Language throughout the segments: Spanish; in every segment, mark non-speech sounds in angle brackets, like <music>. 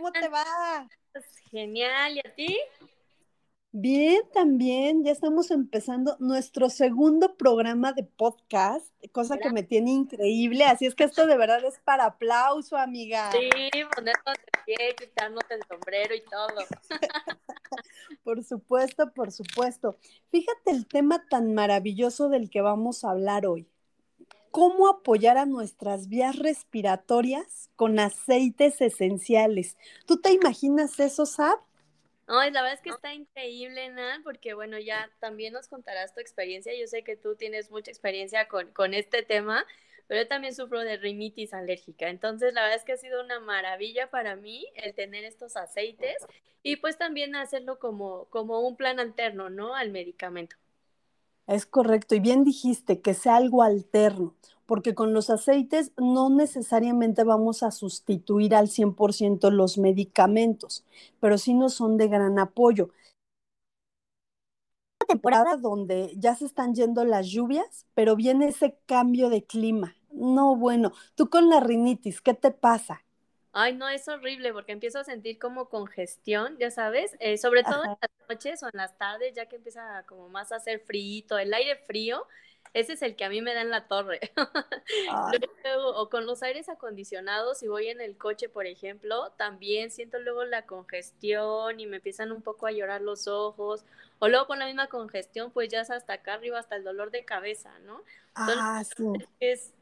¿cómo te va? Genial, ¿y a ti? Bien, también. Ya estamos empezando nuestro segundo programa de podcast, cosa que me tiene increíble. Así es que esto de verdad es para aplauso, amiga. Sí, ponernos de pie, quitarnos el sombrero y todo. <laughs> por supuesto, por supuesto. Fíjate el tema tan maravilloso del que vamos a hablar hoy. ¿Cómo apoyar a nuestras vías respiratorias con aceites esenciales? ¿Tú te imaginas eso, Sab? Ay, la verdad es que está increíble, Nan, porque bueno, ya también nos contarás tu experiencia. Yo sé que tú tienes mucha experiencia con, con este tema, pero yo también sufro de rinitis alérgica. Entonces, la verdad es que ha sido una maravilla para mí el tener estos aceites y pues también hacerlo como, como un plan alterno, ¿no? Al medicamento. Es correcto, y bien dijiste que sea algo alterno, porque con los aceites no necesariamente vamos a sustituir al 100% los medicamentos, pero sí nos son de gran apoyo. Temporada donde ya se están yendo las lluvias, pero viene ese cambio de clima. No, bueno, tú con la rinitis, ¿qué te pasa? Ay, no, es horrible porque empiezo a sentir como congestión, ya sabes, eh, sobre todo en las noches o en las tardes, ya que empieza como más a hacer frío, el aire frío, ese es el que a mí me da en la torre. <laughs> o con los aires acondicionados, si voy en el coche, por ejemplo, también siento luego la congestión y me empiezan un poco a llorar los ojos. O luego con la misma congestión, pues ya es hasta acá arriba, hasta el dolor de cabeza, ¿no? ah, sí. Es,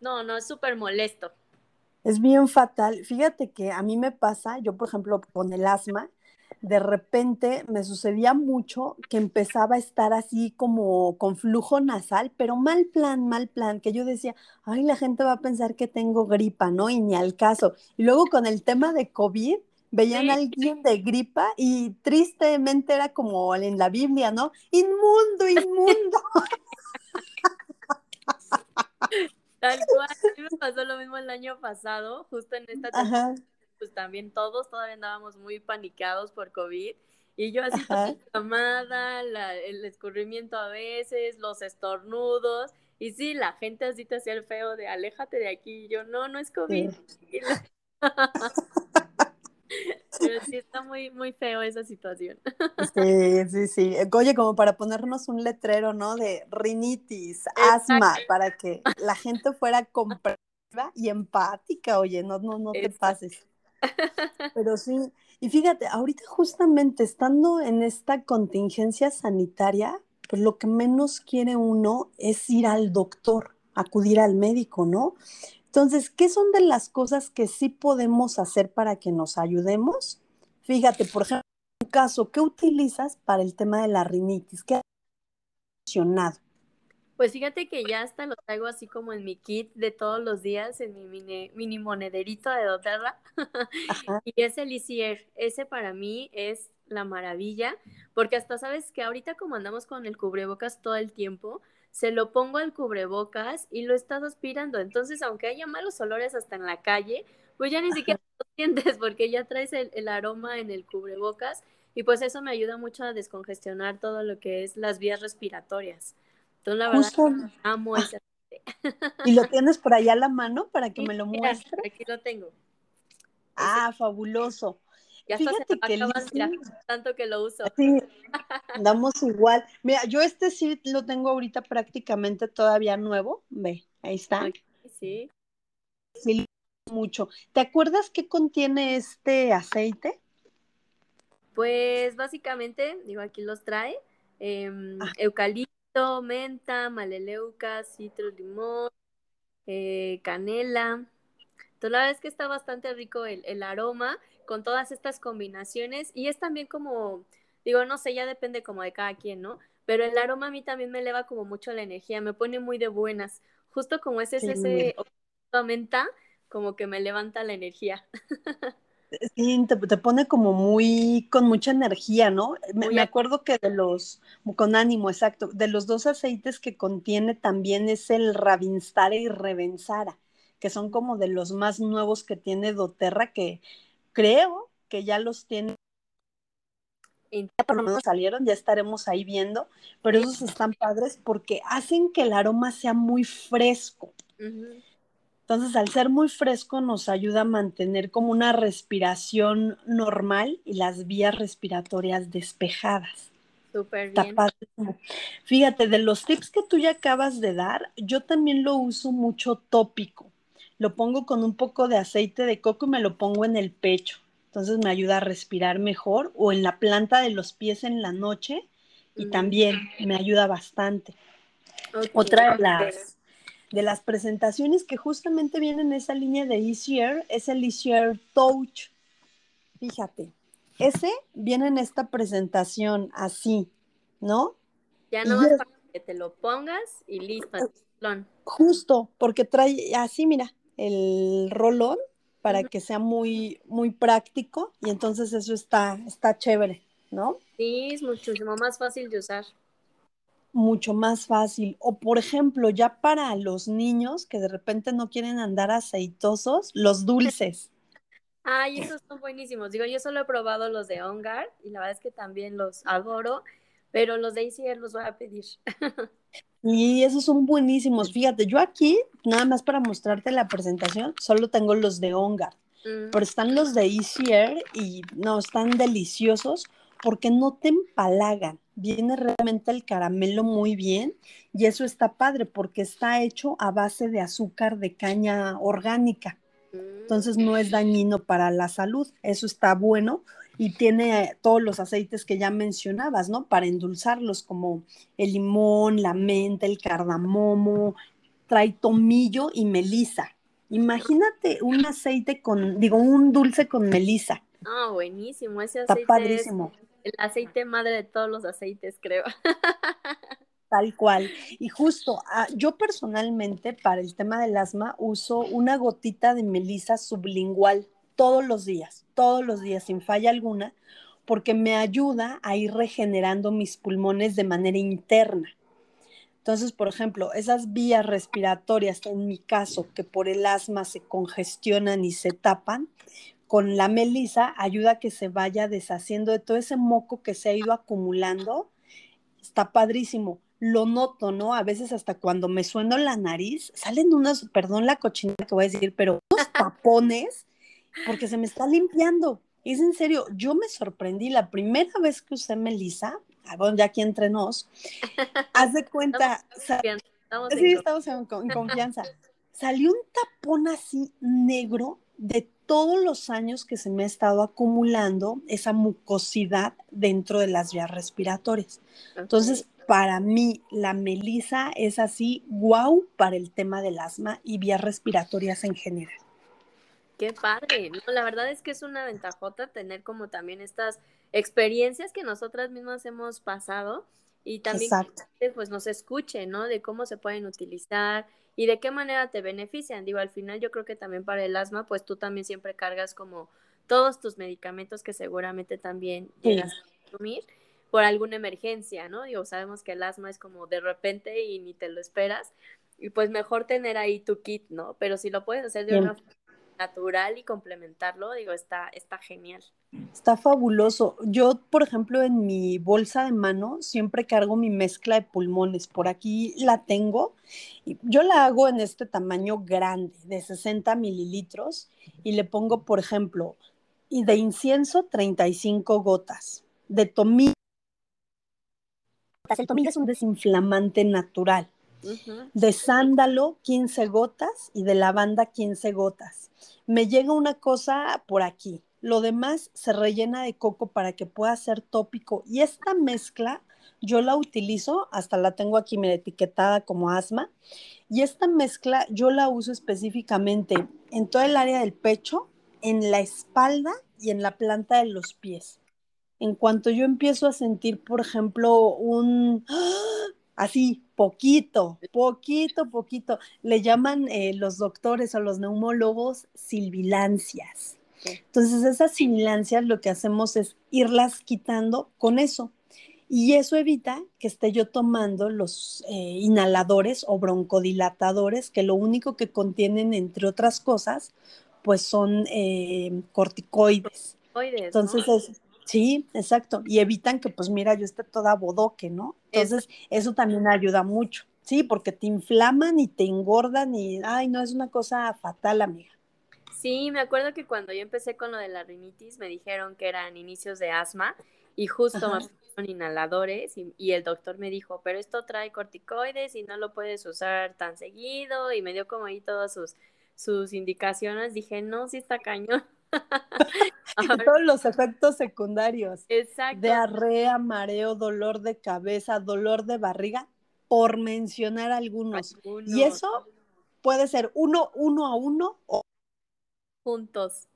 no, no, es súper molesto. Es bien fatal. Fíjate que a mí me pasa, yo por ejemplo con el asma, de repente me sucedía mucho que empezaba a estar así como con flujo nasal, pero mal plan, mal plan, que yo decía, ay, la gente va a pensar que tengo gripa, ¿no? Y ni al caso. Y luego con el tema de COVID, veían a alguien de gripa y tristemente era como en la Biblia, ¿no? Inmundo, <laughs> inmundo. Tal cual, a mí me pasó lo mismo el año pasado, justo en esta temporada, pues también todos todavía andábamos muy panicados por COVID. Y yo así toda llamada, el escurrimiento a veces, los estornudos. Y sí, la gente así te hacía el feo de aléjate de aquí. Y yo, no, no es COVID. <laughs> Pero sí está muy, muy feo esa situación. Sí, sí, sí. Oye, como para ponernos un letrero, ¿no? De rinitis, asma, para que la gente fuera comprensiva y empática, oye, no, no, no te pases. Pero sí, y fíjate, ahorita justamente estando en esta contingencia sanitaria, pues lo que menos quiere uno es ir al doctor, acudir al médico, ¿no? Entonces, ¿qué son de las cosas que sí podemos hacer para que nos ayudemos? Fíjate, por ejemplo, un caso, ¿qué utilizas para el tema de la rinitis? ¿Qué ha funcionado? Pues fíjate que ya hasta lo traigo así como en mi kit de todos los días, en mi mini, monederito de doTERRA. <laughs> y es el Easier. Ese para mí es la maravilla, porque hasta sabes que ahorita como andamos con el cubrebocas todo el tiempo, se lo pongo al cubrebocas y lo estás aspirando. Entonces, aunque haya malos olores hasta en la calle, pues ya ni siquiera lo sientes porque ya traes el, aroma en el cubrebocas y pues eso me ayuda mucho a descongestionar todo lo que es las vías respiratorias. Entonces, la verdad, amo ese. ¿Y lo <laughs> tienes por allá a la mano para que me lo muestres? Aquí lo tengo. Ah, fabuloso. Ya Fíjate que tanto que lo uso. Sí, andamos igual. Mira, yo este sí lo tengo ahorita prácticamente todavía nuevo. Ve, ahí está. Sí. Sí, mucho. ¿Te acuerdas qué contiene este aceite? Pues básicamente, digo, aquí los trae. Ah. Eucalipto, menta, maleleuca, citro, limón, eh, canela. Entonces la verdad es que está bastante rico el, el aroma con todas estas combinaciones y es también como, digo, no sé, ya depende como de cada quien, ¿no? Pero el aroma a mí también me eleva como mucho la energía, me pone muy de buenas, justo como ese, sí. ese menta, como que me levanta la energía. <laughs> Sí, te, pone como muy, con mucha energía, ¿no? Me, acuerdo que de los, con ánimo, exacto, de los dos aceites que contiene también es el Ravinstara y Revensara, que son como de los más nuevos que tiene doTERRA, que creo que ya los tienen. Ya por lo menos salieron, ya estaremos ahí viendo, pero esos están padres porque hacen que el aroma sea muy fresco. Entonces, al ser muy fresco, nos ayuda a mantener como una respiración normal y las vías respiratorias despejadas. Súper bien. Fíjate, de los tips que tú ya acabas de dar, yo también lo uso mucho tópico. Lo pongo con un poco de aceite de coco y me lo pongo en el pecho. Entonces me ayuda a respirar mejor o en la planta de los pies en la noche y también me ayuda bastante. Otra de las, de las presentaciones que justamente viene en esa línea de Easier es el Easier Touch. Fíjate, ese viene en esta presentación así, ¿no? Ya no vas para que te lo pongas y listo. Justo, porque trae así, mira, el rolón para que sea muy, muy práctico y entonces eso está, está chévere, ¿no? Sí, es muchísimo más fácil de usar. Mucho más fácil. O por ejemplo, ya para los niños que de repente no quieren andar aceitosos, los dulces. Ay, esos son buenísimos. Digo, yo solo he probado los de Ongar y la verdad es que también los adoro, pero los de ICR los voy a pedir. <laughs> Y esos son buenísimos. Fíjate, yo aquí, nada más para mostrarte la presentación, solo tengo los de Ongar, mm. pero están los de ECR y no, están deliciosos porque no te empalagan. Viene realmente el caramelo muy bien y eso está padre porque está hecho a base de azúcar de caña orgánica. Entonces no es dañino para la salud. Eso está bueno y tiene todos los aceites que ya mencionabas, ¿no? Para endulzarlos, como el limón, la menta, el cardamomo, trae tomillo y melisa. Imagínate un aceite con, digo, un dulce con melisa. Ah, buenísimo, ese aceite Está padrísimo. El aceite madre de todos los aceites, creo. <laughs> Tal cual. Y justo, ah, yo personalmente para el tema del asma uso una gotita de melisa sublingual todos los días, todos los días, sin falla alguna, porque me ayuda a ir regenerando mis pulmones de manera interna. Entonces, por ejemplo, esas vías respiratorias, en mi caso, que por el asma se congestionan y se tapan, con la melisa ayuda a que se vaya deshaciendo de todo ese moco que se ha ido acumulando. Está padrísimo lo noto, ¿no? A veces hasta cuando me sueno la nariz, salen unos, perdón la cochinada que voy a decir, pero unos tapones, porque se me está limpiando. Es en serio, yo me sorprendí la primera vez que usé Melissa, ah, bueno, ya aquí entre nos, <laughs> haz de cuenta, estamos sí, estamos en, en confianza. <laughs> Salió un tapón así negro de todos los años que se me ha estado acumulando esa mucosidad dentro de las vías respiratorias. Entonces, para mí la melisa es así, wow, para el tema del asma y vías respiratorias en general. Qué padre, ¿no? La verdad es que es una ventajota tener como también estas experiencias que nosotras mismas hemos pasado y también que pues nos escuche, ¿no? De cómo se pueden utilizar y de qué manera te benefician. Digo, al final yo creo que también para el asma, pues tú también siempre cargas como todos tus medicamentos que seguramente también llegas a consumir por alguna emergencia, ¿no? Digo, sabemos que el asma es como de repente y ni te lo esperas. Y pues mejor tener ahí tu kit, ¿no? Pero si lo puedes hacer de una forma natural y complementarlo, digo, está, está genial. Está fabuloso. Yo, por ejemplo, en mi bolsa de mano siempre cargo mi mezcla de pulmones. Por aquí la tengo. Yo la hago en este tamaño grande, de 60 mililitros, y le pongo, por ejemplo, y de incienso 35 gotas, de tomillo el tomillo es un desinflamante natural. De sándalo, 15 gotas y de lavanda, 15 gotas. Me llega una cosa por aquí. Lo demás se rellena de coco para que pueda ser tópico. Y esta mezcla yo la utilizo, hasta la tengo aquí me etiquetada como asma. Y esta mezcla yo la uso específicamente en todo el área del pecho, en la espalda y en la planta de los pies en cuanto yo empiezo a sentir, por ejemplo, un así, poquito, poquito, poquito, le llaman eh, los doctores o los neumólogos silbilancias. Entonces, esas silbilancias lo que hacemos es irlas quitando con eso. Y eso evita que esté yo tomando los eh, inhaladores o broncodilatadores, que lo único que contienen, entre otras cosas, pues son eh, corticoides. Entonces, es, Sí, exacto. Y evitan que, pues mira, yo esté toda bodoque, ¿no? Entonces, eso también ayuda mucho. Sí, porque te inflaman y te engordan y, ay, no, es una cosa fatal, amiga. Sí, me acuerdo que cuando yo empecé con lo de la rinitis me dijeron que eran inicios de asma y justo me pusieron inhaladores y, el doctor me dijo, pero esto trae corticoides y no lo puedes usar tan seguido y me dio como ahí todas sus, sus indicaciones. Dije, no, sí está cañón. <laughs> Todos los efectos secundarios. Exacto. Diarrea, mareo, dolor de cabeza, dolor de barriga, por mencionar algunos. Y eso puede ser uno, uno a uno o juntos.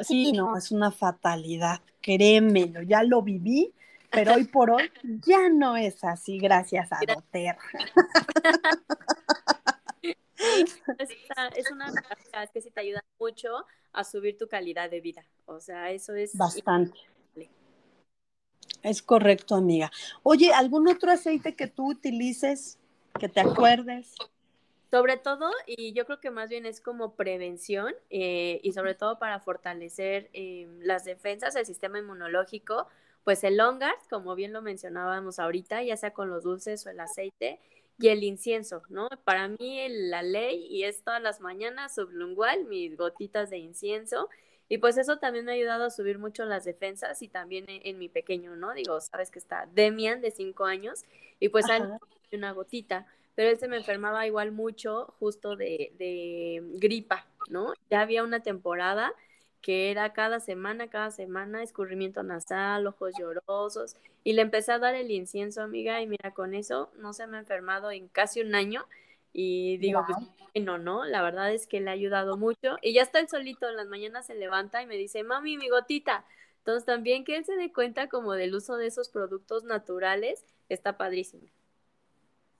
Sí, <laughs> no, es una fatalidad, créemelo, ya lo viví, pero hoy por hoy ya no es así, gracias a Doter. <laughs> <laughs> es una es que sí te ayuda mucho a subir tu calidad de vida. O sea, eso es bastante. Es correcto, amiga. Oye, ¿algún otro aceite que tú utilices, que te acuerdes? Sobre todo, y yo creo que más bien es como prevención eh, y sobre todo para fortalecer eh, las defensas del sistema inmunológico, pues el longar, como bien lo mencionábamos ahorita, ya sea con los dulces o el aceite, y el incienso, ¿no? Para mí la ley, y es todas las mañanas sublingual, mis gotitas de incienso, y pues eso también me ha ayudado a subir mucho las defensas y también en, mi pequeño, ¿no? Digo, sabes que está Demian de cinco años, y pues hay una gotita pero él se me enfermaba igual mucho justo de, de gripa, ¿no? Ya había una temporada que era cada semana, cada semana, escurrimiento nasal, ojos llorosos, y le empecé a dar el incienso, amiga, y mira, con eso no se me ha enfermado en casi un año, y digo, pues, no, no, la verdad es que le ha ayudado mucho, y ya está él solito, en las mañanas se levanta y me dice, mami, mi gotita, entonces también que él se dé cuenta como del uso de esos productos naturales, está padrísimo.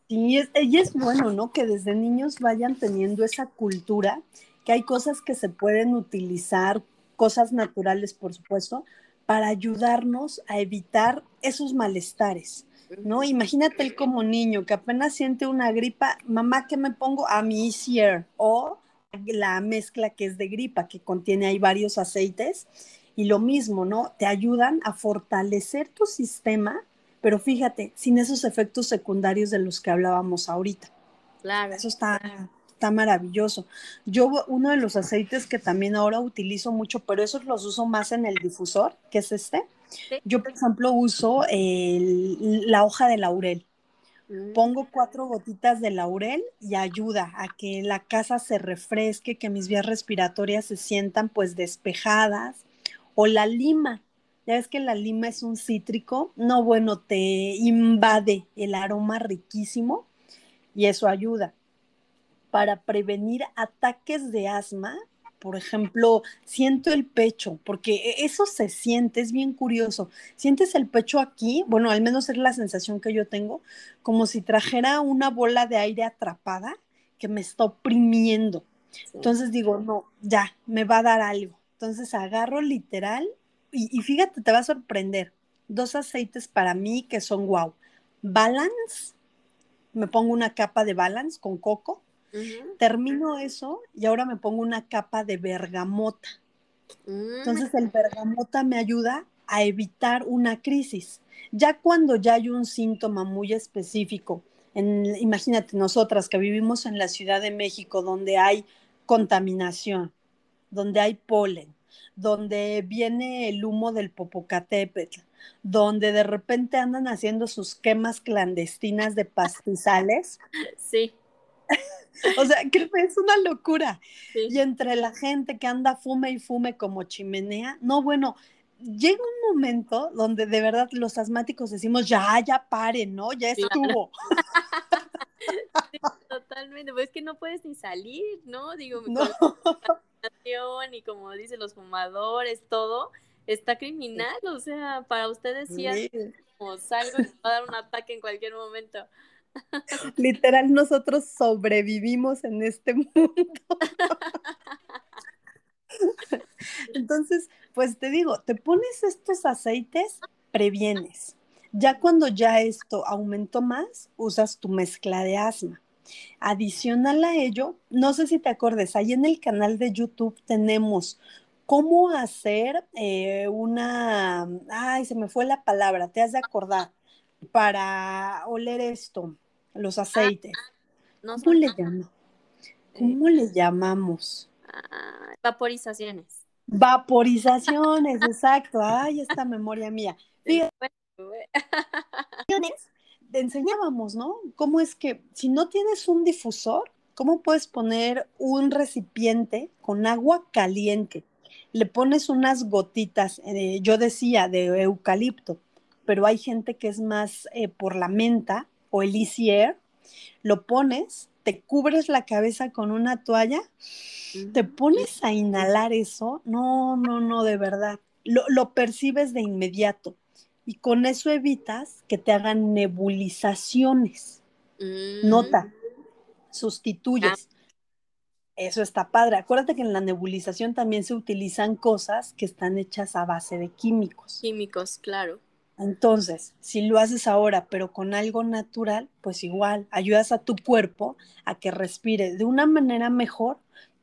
Sí, es, y es bueno, ¿no? Que desde niños vayan teniendo esa cultura, que hay cosas que se pueden utilizar, cosas naturales, por supuesto, para ayudarnos a evitar esos malestares, ¿no? Imagínate él como niño que apenas siente una gripa, mamá, ¿qué me pongo? A mi Easier o la mezcla que es de gripa, que contiene ahí varios aceites, y lo mismo, ¿no? Te ayudan a fortalecer tu sistema pero fíjate, sin esos efectos secundarios de los que hablábamos ahorita. Claro. Eso está, está maravilloso. Yo, uno de los aceites que también ahora utilizo mucho, pero esos los uso más en el difusor, que es este. Yo, por ejemplo, uso la hoja de laurel. Mm. Pongo cuatro gotitas de laurel y ayuda a que la casa se refresque, que mis vías respiratorias se sientan pues despejadas. O la lima, ya ves que la lima es un cítrico, no, bueno, te invade el aroma riquísimo y eso ayuda. Para prevenir ataques de asma, por ejemplo, siento el pecho, porque e, eso se siente, es bien curioso. Sientes el pecho aquí, bueno, al menos es la sensación que yo tengo, como si trajera una bola de aire atrapada que me está oprimiendo. Entonces digo, no, ya, me va a dar algo. Entonces agarro literal y, fíjate, te va a sorprender. Dos aceites para mí que son wow. Balance, me pongo una capa de balance con coco. Termino eso y ahora me pongo una capa de bergamota. Mm. Entonces el bergamota me ayuda a evitar una crisis. Ya cuando ya hay un síntoma muy específico, imagínate nosotras que vivimos en la Ciudad de México donde hay contaminación, donde hay polen, donde viene el humo del Popocatépetl, donde de repente andan haciendo sus quemas clandestinas de pastizales. Sí. <laughs> o sea, que es una locura. Y entre la gente que anda fume y fume como chimenea, no, bueno, llega un momento donde de verdad los asmáticos decimos, ya, ya paren, ¿no? Ya estuvo. <laughs> totalmente, pues es que no puedes ni salir, ¿no? Digo, no <laughs> y como dicen los fumadores, todo, está criminal, o sea, para ustedes sí, como salgo y va a dar un ataque en cualquier momento. <laughs> Literal, nosotros sobrevivimos en este <laughs> mundo. Entonces, pues te digo, te pones estos aceites, previenes. Ya cuando ya esto aumentó más, usas tu mezcla de asma. Adicional a ello, no sé si te acordes, ahí en el canal de YouTube tenemos cómo hacer eh, una, ay, se me fue la palabra, te has de acordar, para oler esto. los aceites. ¿Cómo le llamo? ¿Cómo le llamamos? Ah, vaporizaciones. Vaporizaciones, exacto. Ay, esta memoria mía. Fíjate, <laughs> te enseñábamos, ¿no? ¿Cómo es que si no tienes un difusor, ¿cómo puedes poner un recipiente con agua caliente? Le pones unas gotitas, eh, yo decía, de eucalipto, pero hay gente que es más eh, por la menta o el easy air, lo pones, te cubres la cabeza con una toalla, te pones a inhalar eso, no, no, no, de verdad, lo, lo percibes de inmediato y con eso evitas que te hagan nebulizaciones. Nota, mm. sustituyes. Ah. Eso está padre. Acuérdate que en la nebulización también se utilizan cosas que están hechas a base de químicos. Químicos, claro. Entonces, si lo haces ahora, pero con algo natural, pues igual ayudas a tu cuerpo a que respire de una manera mejor,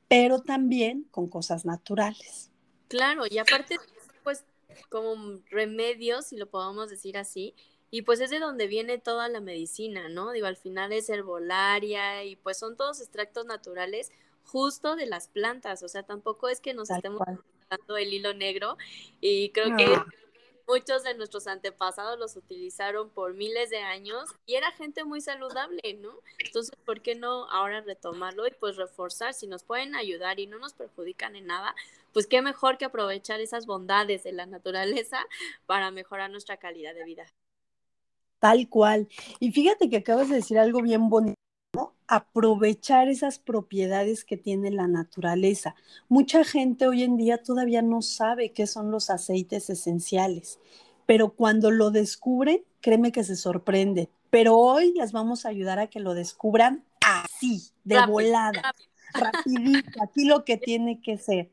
pero también con cosas naturales. Claro, y aparte, pues como remedios, si lo podemos decir así, y pues es de donde viene toda la medicina, ¿no? Digo, al final es herbolaria y pues son todos extractos naturales justo de las plantas, o sea, tampoco es que nos estemos dando el hilo negro y creo que muchos de nuestros antepasados los utilizaron por miles de años y era gente muy saludable, ¿no? Entonces, ¿por qué no ahora retomarlo y pues reforzar? Si nos pueden ayudar y no nos perjudican en nada, pues qué mejor que aprovechar esas bondades de la naturaleza para mejorar nuestra calidad de vida. Tal cual. Y fíjate que acabas de decir algo bien bonito aprovechar esas propiedades que tiene la naturaleza. Mucha gente hoy en día todavía no sabe qué son los aceites esenciales, pero cuando lo descubren, créeme que se sorprende. Pero hoy les vamos a ayudar a que lo descubran así, de volada, rapidito, aquí lo que <laughs> tiene que ser.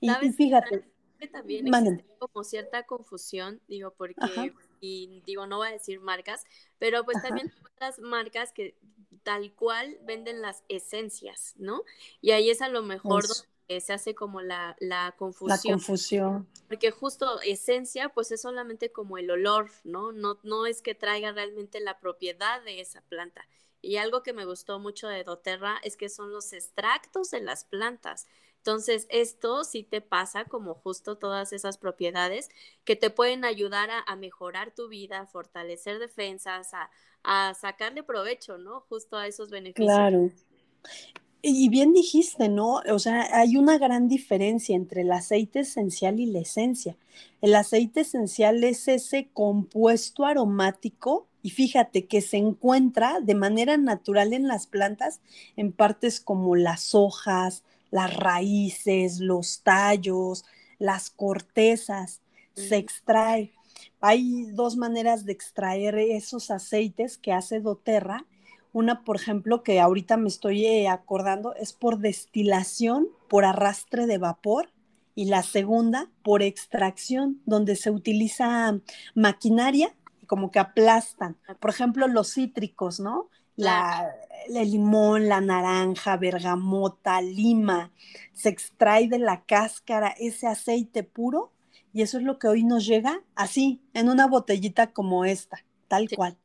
Y, fíjate, también existe como cierta confusión, digo, porque, y digo, no voy a decir marcas, pero pues también otras marcas que tal cual venden las esencias, ¿no? Y ahí es a lo mejor donde se hace como la, la confusión. La confusión. Porque justo esencia, pues es solamente como el olor, ¿no? No, no es que traiga realmente la propiedad de esa planta. Y algo que me gustó mucho de doTERRA es que son los extractos de las plantas. Entonces, esto sí te pasa como justo todas esas propiedades que te pueden ayudar a, mejorar tu vida, a fortalecer defensas, a, a, sacarle provecho, ¿no? Justo a esos beneficios. Claro. Y bien dijiste, ¿no? O sea, hay una gran diferencia entre el aceite esencial y la esencia. El aceite esencial es ese compuesto aromático y fíjate que se encuentra de manera natural en las plantas en partes como las hojas, las raíces, los tallos, las cortezas, se extrae. Hay dos maneras de extraer esos aceites que hace doTERRA. Una, por ejemplo, que ahorita me estoy eh, acordando, es por destilación, por arrastre de vapor. Y la segunda, por extracción, donde se utiliza maquinaria y como que aplastan. Por ejemplo, los cítricos, ¿no? La, el limón, la naranja, bergamota, lima, se extrae de la cáscara ese aceite puro y eso es lo que hoy nos llega así, en una botellita como esta, tal cual.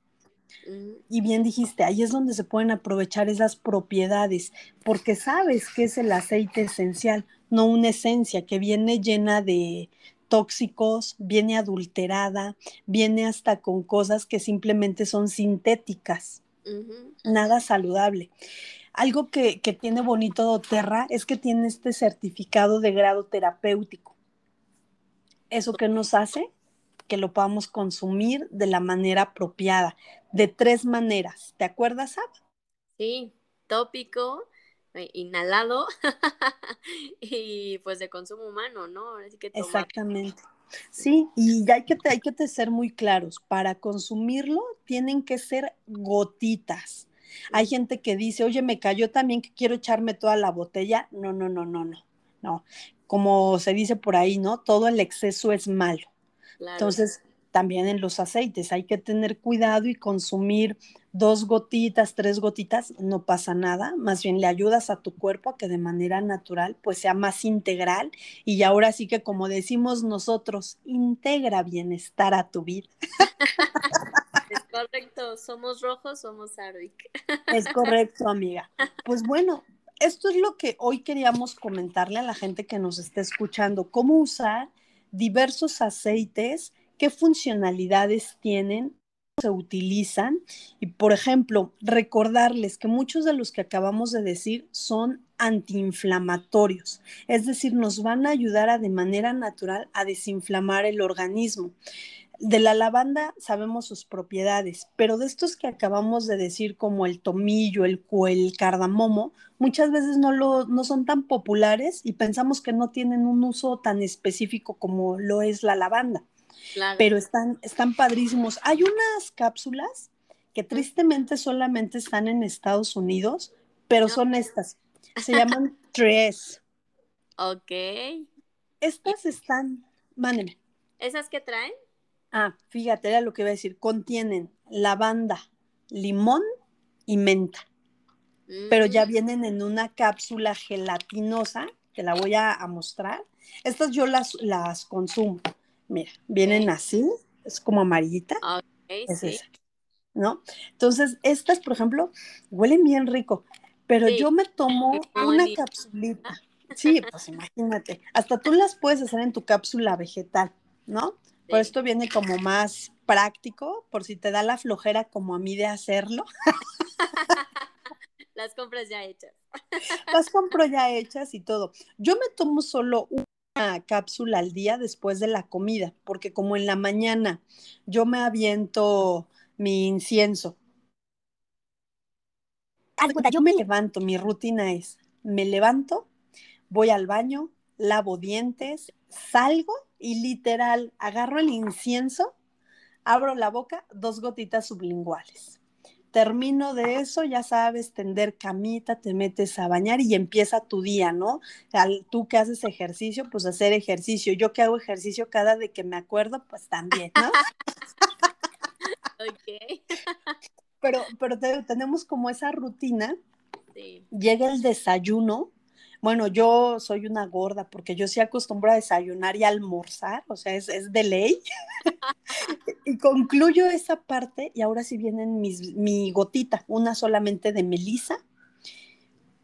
Mm. Y bien dijiste, ahí es donde se pueden aprovechar esas propiedades, porque sabes que es el aceite esencial, no una esencia que viene llena de tóxicos, viene adulterada, viene hasta con cosas que simplemente son sintéticas nada saludable. Algo que, tiene bonito doTERRA es que tiene este certificado de grado terapéutico. ¿Eso que nos hace? Que lo podamos consumir de la manera apropiada, de tres maneras. ¿Te acuerdas, Ab? Sí, tópico, eh, inhalado <laughs> y pues de consumo humano, ¿no? Exactamente. Sí, y hay que, hay que ser muy claros, para consumirlo tienen que ser gotitas. Hay gente que dice, oye, me cayó también que quiero echarme toda la botella. No, no, no, no, no, no. Como se dice por ahí, ¿no? Todo el exceso es malo. Entonces, también en los aceites hay que tener cuidado y consumir dos gotitas, tres gotitas, no pasa nada, más bien le ayudas a tu cuerpo a que de manera natural pues sea más integral y ahora sí que como decimos nosotros, integra bienestar a tu vida. Es correcto. Somos rojos, somos Ardic. Es correcto, amiga. Pues bueno, esto es lo que hoy queríamos comentarle a la gente que nos está escuchando, cómo usar diversos aceites, qué funcionalidades tienen, se utilizan y, por ejemplo, recordarles que muchos de los que acabamos de decir son antiinflamatorios, es decir, nos van a ayudar a de manera natural a desinflamar el organismo. De la lavanda sabemos sus propiedades, pero de estos que acabamos de decir como el tomillo, el, el cardamomo, muchas veces no, lo, no son tan populares y pensamos que no tienen un uso tan específico como lo es la lavanda. Pero están, están padrísimos. Hay unas cápsulas que tristemente solamente están en Estados Unidos, pero son estas. Se llaman <laughs> tres. Ok. Estas están, mándeme. ¿Esas que traen? Ah, fíjate, era lo que iba a decir. Contienen lavanda, limón y menta. Pero ya mm. vienen en una cápsula gelatinosa, que la voy a, mostrar. Estas yo las, las consumo. Mira, vienen así, es como amarillita. es esa, ¿no? Entonces, estas, por ejemplo, huelen bien rico, pero yo me tomo una capsulita. <laughs> Sí, pues imagínate. Hasta tú las puedes hacer en tu cápsula vegetal, ¿no? Por esto viene como más práctico, por si te da la flojera como a mí de hacerlo. <laughs> Las compras ya hechas. Las compro ya hechas y todo. Yo me tomo solo una cápsula al día después de la comida, porque como en la mañana yo me aviento mi incienso. Yo me levanto, mi rutina es, me levanto, voy al baño, lavo dientes, salgo y literal agarro el incienso, abro la boca, dos gotitas sublinguales. Termino de eso, ya sabes, tender camita, te metes a bañar y empieza tu día, ¿no? tú que haces ejercicio, pues hacer ejercicio. Yo que hago ejercicio cada de que me acuerdo, pues también, ¿no? <laughs> ok. pero, pero tenemos como esa rutina. Llega el desayuno, bueno, yo soy una gorda porque yo sí acostumbro a desayunar y almorzar, o sea, es, de ley. <laughs> y concluyo esa parte y ahora sí vienen mis, mi gotita, una solamente de melisa.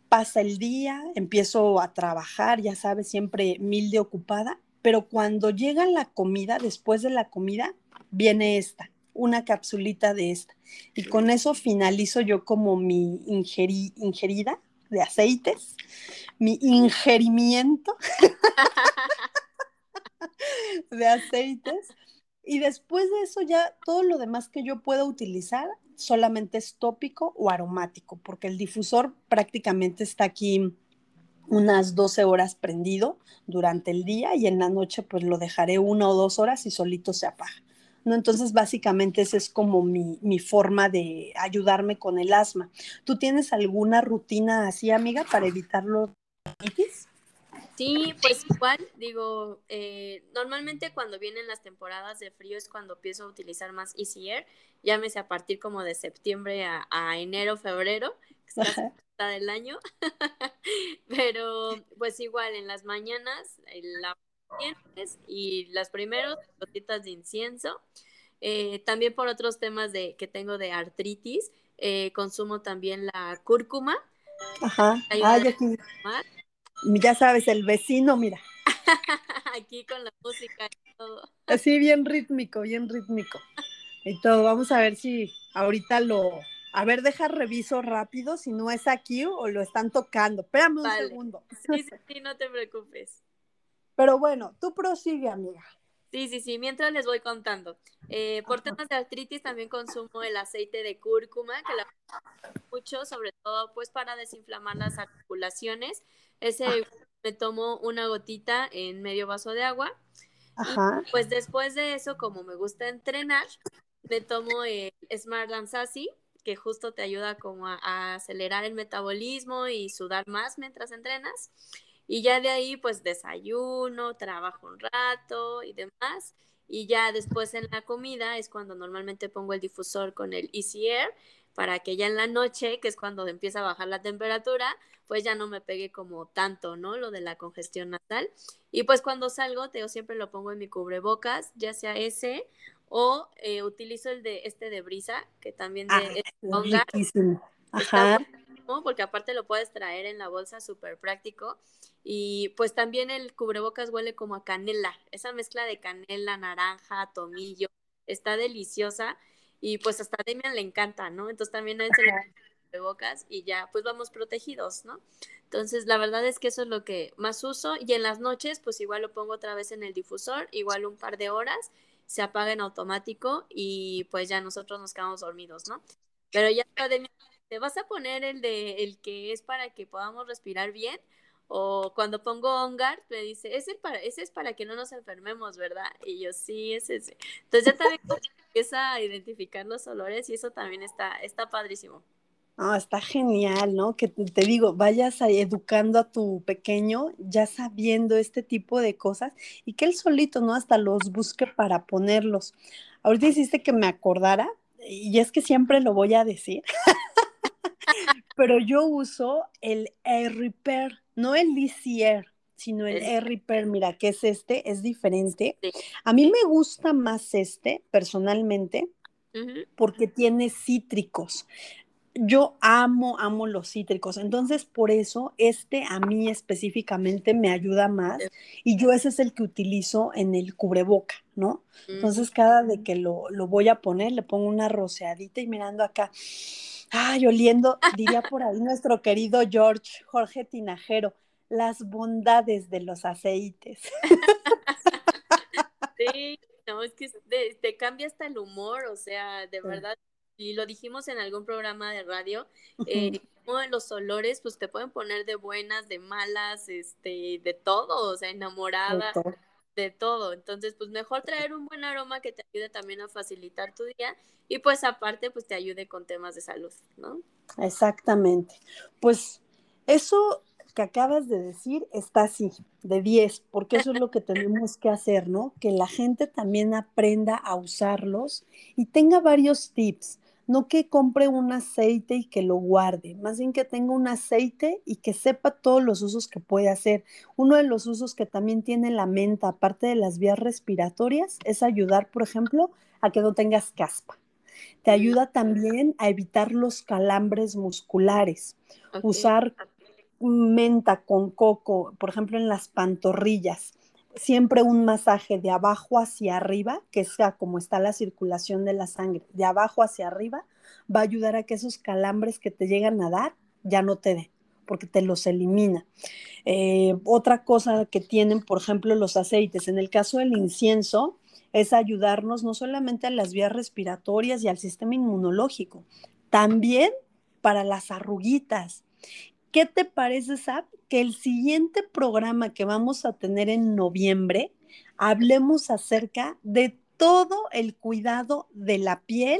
Pasa el día, empiezo a trabajar, ya sabes, siempre mil de ocupada, pero cuando llega la comida, después de la comida, viene esta, una capsulita de esta. Y con eso finalizo yo como mi ingerida de aceites, mi ingerimiento de aceites. Y después de eso ya todo lo demás que yo pueda utilizar solamente es tópico o aromático, porque el difusor prácticamente está aquí unas 12 horas prendido durante el día y en la noche pues lo dejaré una o dos horas y solito se apaga. ¿No? Entonces, básicamente esa es como mi, forma de ayudarme con el asma. ¿Tú tienes alguna rutina así, amiga, para evitarlo? Sí, pues igual, digo, eh, normalmente cuando vienen las temporadas de frío es cuando empiezo a utilizar más Easy Air, llámese a partir como de septiembre a, enero, febrero, que está del año, <laughs> pero pues igual en las mañanas, la y las primeras gotitas de incienso. Eh, también por otros temas de, que tengo de artritis, eh, consumo también la cúrcuma. Ajá. Ya sabes, el vecino, mira. <laughs> aquí con la música y todo. Así bien rítmico, bien rítmico. Y todo. Vamos a ver si ahorita lo. A ver, deja reviso rápido si no es aquí o lo están tocando. Espérame un segundo. Sí, sí, sí, no te preocupes. Pero bueno, tú prosigue, amiga. Sí, sí, sí, mientras les voy contando. Eh, por temas de artritis también consumo el aceite de cúrcuma, que la mucho, sobre todo pues para desinflamar las articulaciones. Ese me tomo una gotita en medio vaso de agua. Ajá. pues después de eso, como me gusta entrenar, me tomo el Smart Sassy, que justo te ayuda como a acelerar el metabolismo y sudar más mientras entrenas. Y ya de ahí, pues desayuno, trabajo un rato y demás. Y ya después en la comida es cuando normalmente pongo el difusor con el Easy Air para que ya en la noche, que es cuando empieza a bajar la temperatura, pues ya no me pegue como tanto, ¿no? Lo de la congestión nasal. Y pues cuando salgo, te siempre lo pongo en mi cubrebocas, ya sea ese o eh, utilizo el de este de brisa, que también Ah, de, es Está Ajá. buenísimo porque aparte lo puedes traer en la bolsa súper práctico. Y pues también el cubrebocas huele como a canela. Esa mezcla de canela, naranja, tomillo, está deliciosa. Y pues hasta a Demian le encanta, ¿no? Entonces también a él se le Ajá. ponen cubrebocas y ya pues vamos protegidos, ¿no? Entonces la verdad es que eso es lo que más uso. Y en las noches pues igual lo pongo otra vez en el difusor, igual un par de horas, se apaga en automático y pues ya nosotros nos quedamos dormidos, ¿no? Pero ya Demian ¿te vas a poner el de el que es para que podamos respirar bien? O cuando pongo OnGuard, me dice, ese, para, ese es para que no nos enfermemos, ¿verdad? Y yo, sí, es ese. Entonces ya también empieza a identificar los olores y eso también está, está padrísimo. Ah, está genial, ¿no? Que te, digo, vayas a- educando a tu pequeño ya sabiendo este tipo de cosas y que él solito, ¿no? Hasta los busque para ponerlos. Ahorita hiciste que me acordara, y es que siempre lo voy a decir, <laughs> pero yo uso el Air Repair, no el Air, sino el Air Repair, mira, que es este, es diferente. Sí. A mí me gusta más este, personalmente, porque tiene cítricos. Yo amo, amo los cítricos, entonces por eso este a mí específicamente me ayuda más y yo ese es el que utilizo en el cubreboca, ¿no? Entonces cada de que lo, lo voy a poner le pongo una roceadita y mirando acá, ay, oliendo, <laughs> diría por ahí nuestro querido George, Jorge Tinajero, las bondades de los aceites. <laughs> <laughs> Sí, no, es que te, te cambia hasta el humor, o sea, de verdad, y lo dijimos en algún programa de radio, eh, como los olores, pues te pueden poner de buenas, de malas, este, de todo, o sea, enamorada, De todo. De todo. Entonces, pues mejor traer un buen aroma que te ayude también a facilitar tu día y pues aparte, pues te ayude con temas de salud, ¿no? Exactamente. Pues eso que acabas de decir está así, de 10, porque eso es lo que tenemos que hacer, ¿no? Que la gente también aprenda a usarlos y tenga varios tips. No que compre un aceite y que lo guarde, más bien que tenga un aceite y que sepa todos los usos que puede hacer. Uno de los usos que también tiene la menta, aparte de las vías respiratorias, es ayudar, por ejemplo, a que no tengas caspa. Te ayuda también a evitar los calambres musculares. Usar menta con coco, por ejemplo, en las pantorrillas. Siempre un masaje de abajo hacia arriba, que sea como está la circulación de la sangre, de abajo hacia arriba, va a ayudar a que esos calambres que te llegan a dar ya no te den, porque te los elimina. Eh, otra cosa que tienen, por ejemplo, los aceites, en el caso del incienso, es ayudarnos no solamente a las vías respiratorias y al sistema inmunológico, también para las arruguitas. ¿Qué te parece, Sab? Que el siguiente programa que vamos a tener en noviembre, hablemos acerca de todo el cuidado de la piel,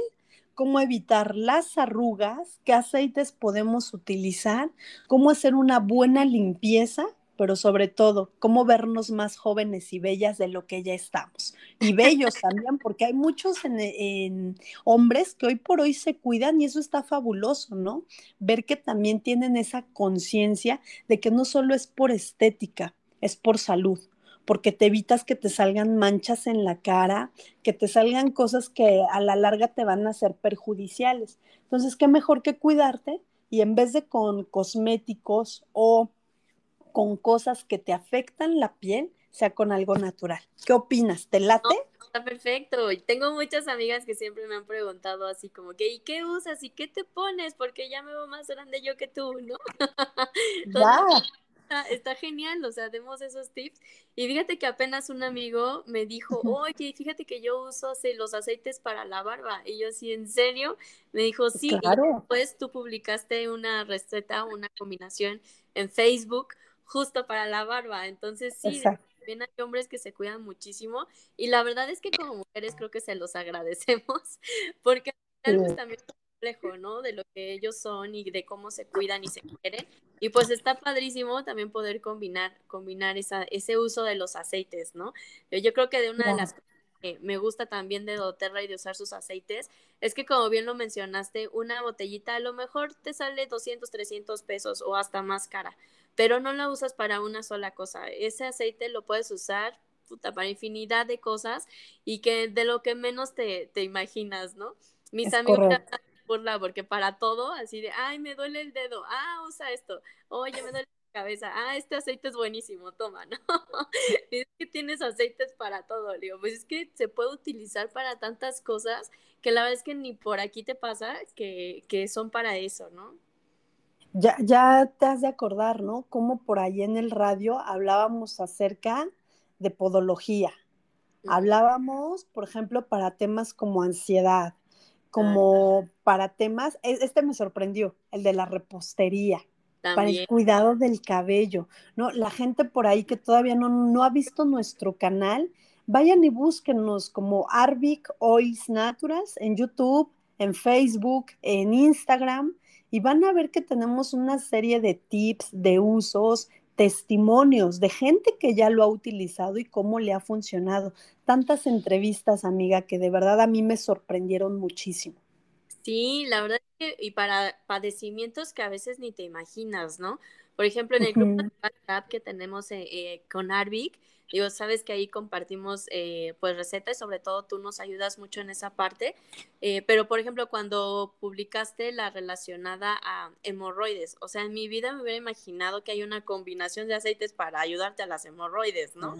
cómo evitar las arrugas, qué aceites podemos utilizar, cómo hacer una buena limpieza, pero sobre todo, cómo vernos más jóvenes y bellas de lo que ya estamos. Y bellos <laughs> también, porque hay muchos en, en hombres que hoy por hoy se cuidan y eso está fabuloso, ¿no? Ver que también tienen esa conciencia de que no solo es por estética, es por salud porque te evitas que te salgan manchas en la cara, que te salgan cosas que a la larga te van a ser perjudiciales. Entonces, qué mejor que cuidarte y en vez de con cosméticos o con cosas que te afectan la piel, sea con algo natural. ¿Qué opinas? ¿Te late? No, está perfecto. Y tengo muchas amigas que siempre me han preguntado así como que, ¿y qué usas? ¿Y qué te pones? Porque ya me veo más grande yo que tú, ¿no? <laughs> Ya. Está, está, genial, o sea, demos esos tips. Y fíjate que apenas un amigo me dijo, oye, fíjate que yo uso los aceites para la barba. Y yo, sí, ¿en serio? Me dijo, sí. Claro. Y después tú publicaste una receta, una combinación en Facebook justo para la barba. Entonces, sí, Exacto. también hay hombres que se cuidan muchísimo. Y la verdad es que como mujeres creo que se los agradecemos, <laughs> porque al final, pues, también reflejo, ¿no? De lo que ellos son y de cómo se cuidan y se quieren. Y pues está padrísimo también poder combinar, combinar esa, ese uso de los aceites, ¿no? Yo creo que de una de las cosas que me gusta también de doTERRA y de usar sus aceites es que como bien lo mencionaste, una botellita a lo mejor te sale 200, 300 pesos o hasta más cara, pero no la usas para una sola cosa. Ese aceite lo puedes usar puta, para infinidad de cosas y que de lo que menos te, te imaginas, ¿no? Mis amigos burla porque para todo, así de, ay, me duele el dedo, ah, usa esto, oye, me duele la cabeza, ah, este aceite es buenísimo, toma, <laughs> ¿no? es que tienes aceites para todo, digo, pues es que se puede utilizar para tantas cosas que la verdad es que ni por aquí te pasa que, que son para eso, ¿no? Ya, ya te has de acordar, ¿no? Como por ahí en el radio hablábamos acerca de podología. Hablábamos, por ejemplo, para temas como ansiedad, como para temas, e, este me sorprendió, el de la repostería, para el cuidado del cabello, ¿no? La gente por ahí que todavía no, no ha visto nuestro canal, vayan y búsquenos como Arbic Oils Naturals en YouTube, en Facebook, en Instagram, y van a ver que tenemos una serie de tips, de usos, testimonios de gente que ya lo ha utilizado y cómo le ha funcionado. Tantas entrevistas, amiga, que de verdad a mí me sorprendieron muchísimo. Sí, la verdad es que, y para padecimientos que a veces ni te imaginas, ¿no? Por ejemplo, en el grupo de WhatsApp que tenemos eh, eh, con Arvic, Digo, sabes que ahí compartimos eh, pues recetas, sobre todo tú nos ayudas mucho en esa parte, eh, pero por ejemplo cuando publicaste la relacionada a hemorroides, o sea, en mi vida me hubiera imaginado que hay una combinación de aceites para ayudarte a las hemorroides, ¿no?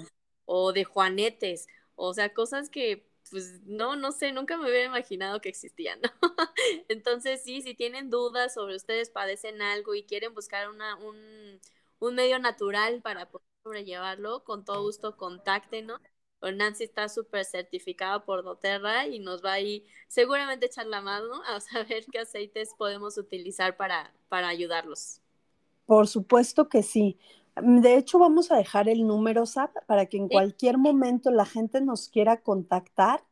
O de juanetes, o sea, cosas que pues no, no sé, nunca me hubiera imaginado que existían, ¿no? <laughs> Entonces sí, si tienen dudas sobre ustedes padecen algo y quieren buscar una, un, un medio natural para poder sobrellevarlo, con todo gusto contáctenos. Nancy está súper certificada por doTERRA y nos va a ir seguramente echar la mano a saber qué aceites podemos utilizar para, para ayudarlos. Por supuesto que sí. De hecho, vamos a dejar el número SAP para que en cualquier momento la gente nos quiera contactar.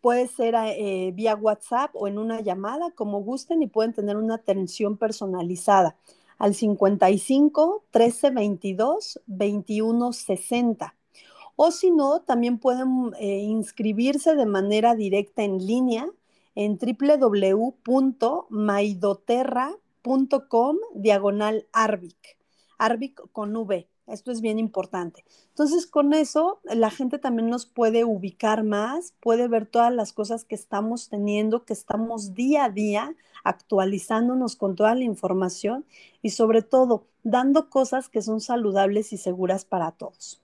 Puede ser eh, vía WhatsApp o en una llamada, como gusten, y pueden tener una atención personalizada al 55 13 22 21 60. O si no, también pueden eh, inscribirse de manera directa en línea en www.maidoterra.com diagonal Arbic. Arbic con V. Esto es bien importante. Entonces, con eso, la gente también nos puede ubicar más, puede ver todas las cosas que estamos teniendo, que estamos día a día actualizándonos con toda la información y sobre todo dando cosas que son saludables y seguras para todos.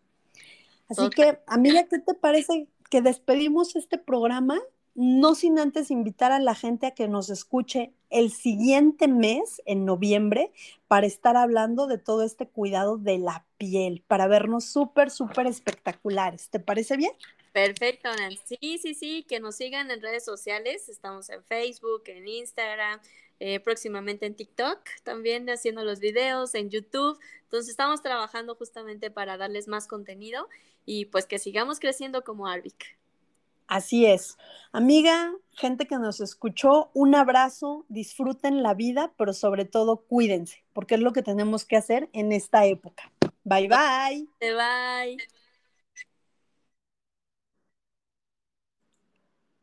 Así que, amiga, ¿qué te parece que despedimos este programa? No sin antes invitar a la gente a que nos escuche el siguiente mes, en noviembre, para estar hablando de todo este cuidado de la piel, para vernos súper, súper espectaculares. ¿Te parece bien? Perfecto, Nancy. Sí, sí, sí, que nos sigan en redes sociales. Estamos en Facebook, en Instagram, eh, próximamente en TikTok, también haciendo los videos, en YouTube. Entonces estamos trabajando justamente para darles más contenido y pues que sigamos creciendo como Arvic. Así es. Amiga, gente que nos escuchó, un abrazo, disfruten la vida, pero sobre todo cuídense, porque es lo que tenemos que hacer en esta época. Bye bye. Bye bye.